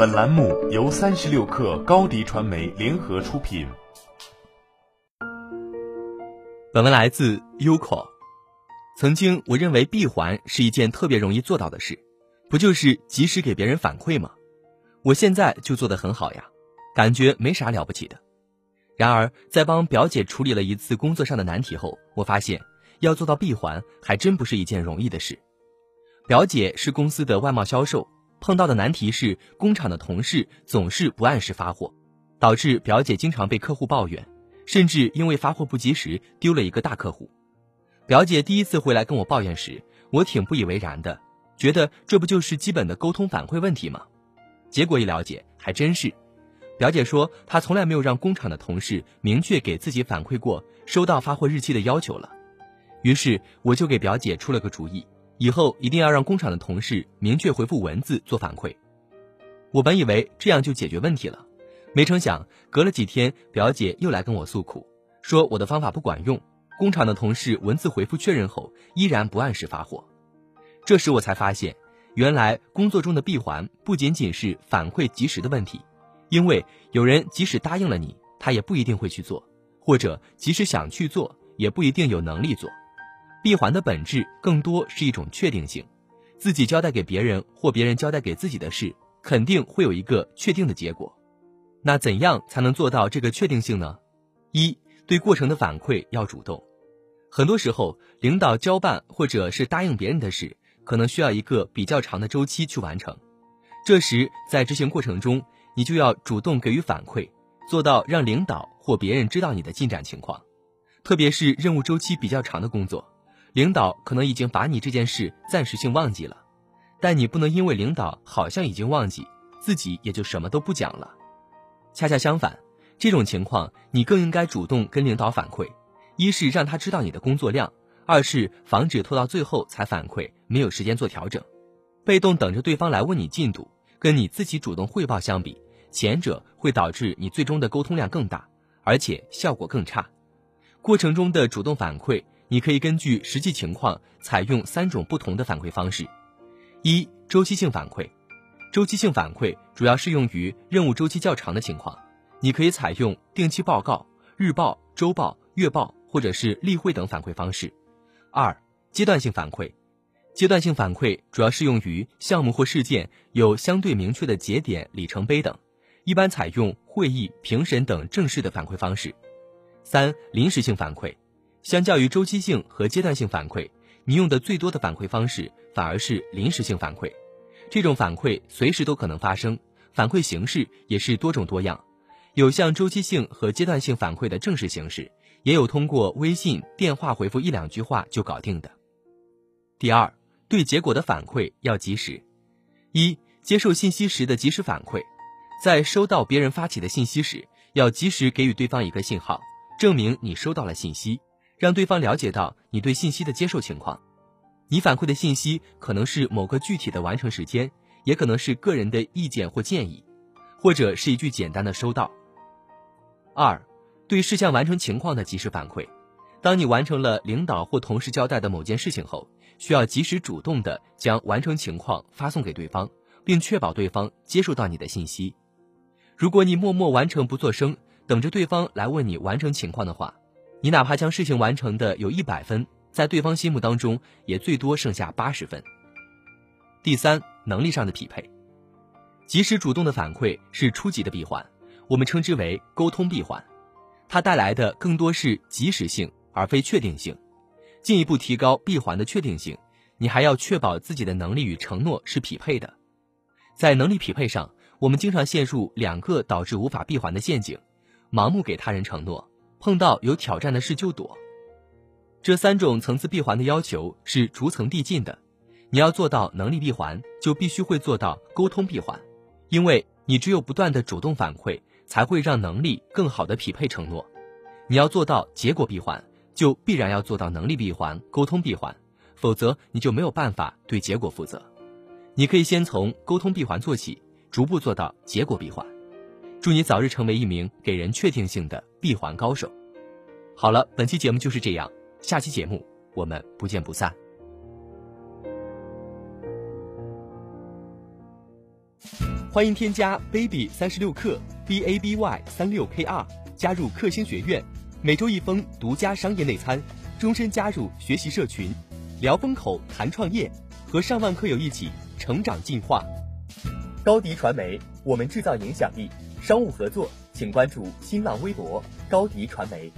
本栏目由三十六氪高低传媒联合出品。本文来自 Uco。曾经我认为闭环是一件特别容易做到的事，不就是及时给别人反馈吗？我现在就做得很好呀，感觉没啥了不起的。然而在帮表姐处理了一次工作上的难题后，我发现要做到闭环还真不是一件容易的事。表姐是公司的外贸销售，碰到的难题是工厂的同事总是不按时发货，导致表姐经常被客户抱怨，甚至因为发货不及时丢了一个大客户。表姐第一次回来跟我抱怨时，我挺不以为然的，觉得这不就是基本的沟通反馈问题吗？结果一了解，还真是。表姐说她从来没有让工厂的同事明确给自己反馈过收到发货日期的要求了，于是我就给表姐出了个主意。以后一定要让工厂的同事明确回复文字做反馈。我本以为这样就解决问题了，没成想隔了几天，表姐又来跟我诉苦，说我的方法不管用，工厂的同事文字回复确认后依然不按时发货。这时我才发现，原来工作中的闭环不仅仅是反馈及时的问题，因为有人即使答应了你，他也不一定会去做，或者即使想去做，也不一定有能力做。闭环的本质更多是一种确定性，自己交代给别人或别人交代给自己的事，肯定会有一个确定的结果。那怎样才能做到这个确定性呢？一对过程的反馈要主动。很多时候，领导交办或者是答应别人的事，可能需要一个比较长的周期去完成。这时在执行过程中，你就要主动给予反馈，做到让领导或别人知道你的进展情况。特别是任务周期比较长的工作。领导可能已经把你这件事暂时性忘记了，但你不能因为领导好像已经忘记，自己也就什么都不讲了。恰恰相反，这种情况你更应该主动跟领导反馈，一是让他知道你的工作量，二是防止拖到最后才反馈，没有时间做调整。被动等着对方来问你进度，跟你自己主动汇报相比，前者会导致你最终的沟通量更大，而且效果更差。过程中的主动反馈。你可以根据实际情况采用三种不同的反馈方式：一、周期性反馈。周期性反馈主要适用于任务周期较长的情况，你可以采用定期报告、日报、周报、月报或者是例会等反馈方式。二、阶段性反馈。阶段性反馈主要适用于项目或事件有相对明确的节点、里程碑等，一般采用会议、评审等正式的反馈方式。三、临时性反馈。相较于周期性和阶段性反馈，你用的最多的反馈方式反而是临时性反馈。这种反馈随时都可能发生，反馈形式也是多种多样，有像周期性和阶段性反馈的正式形式，也有通过微信、电话回复一两句话就搞定的。第二，对结果的反馈要及时。一、接受信息时的及时反馈，在收到别人发起的信息时，要及时给予对方一个信号，证明你收到了信息。让对方了解到你对信息的接受情况，你反馈的信息可能是某个具体的完成时间，也可能是个人的意见或建议，或者是一句简单的收到。二，对事项完成情况的及时反馈，当你完成了领导或同事交代的某件事情后，需要及时主动的将完成情况发送给对方，并确保对方接受到你的信息。如果你默默完成不作声，等着对方来问你完成情况的话。你哪怕将事情完成的有一百分，在对方心目当中也最多剩下八十分。第三，能力上的匹配，及时主动的反馈是初级的闭环，我们称之为沟通闭环，它带来的更多是及时性而非确定性。进一步提高闭环的确定性，你还要确保自己的能力与承诺是匹配的。在能力匹配上，我们经常陷入两个导致无法闭环的陷阱：盲目给他人承诺。碰到有挑战的事就躲，这三种层次闭环的要求是逐层递进的。你要做到能力闭环，就必须会做到沟通闭环，因为你只有不断的主动反馈，才会让能力更好的匹配承诺。你要做到结果闭环，就必然要做到能力闭环、沟通闭环，否则你就没有办法对结果负责。你可以先从沟通闭环做起，逐步做到结果闭环。祝你早日成为一名给人确定性的闭环高手。好了，本期节目就是这样，下期节目我们不见不散。欢迎添加 baby 三十六课 b a b y 三六 k 二加入克星学院，每周一封独家商业内参，终身加入学习社群，聊风口谈创业，和上万课友一起成长进化。高迪传媒，我们制造影响力。商务合作，请关注新浪微博高迪传媒。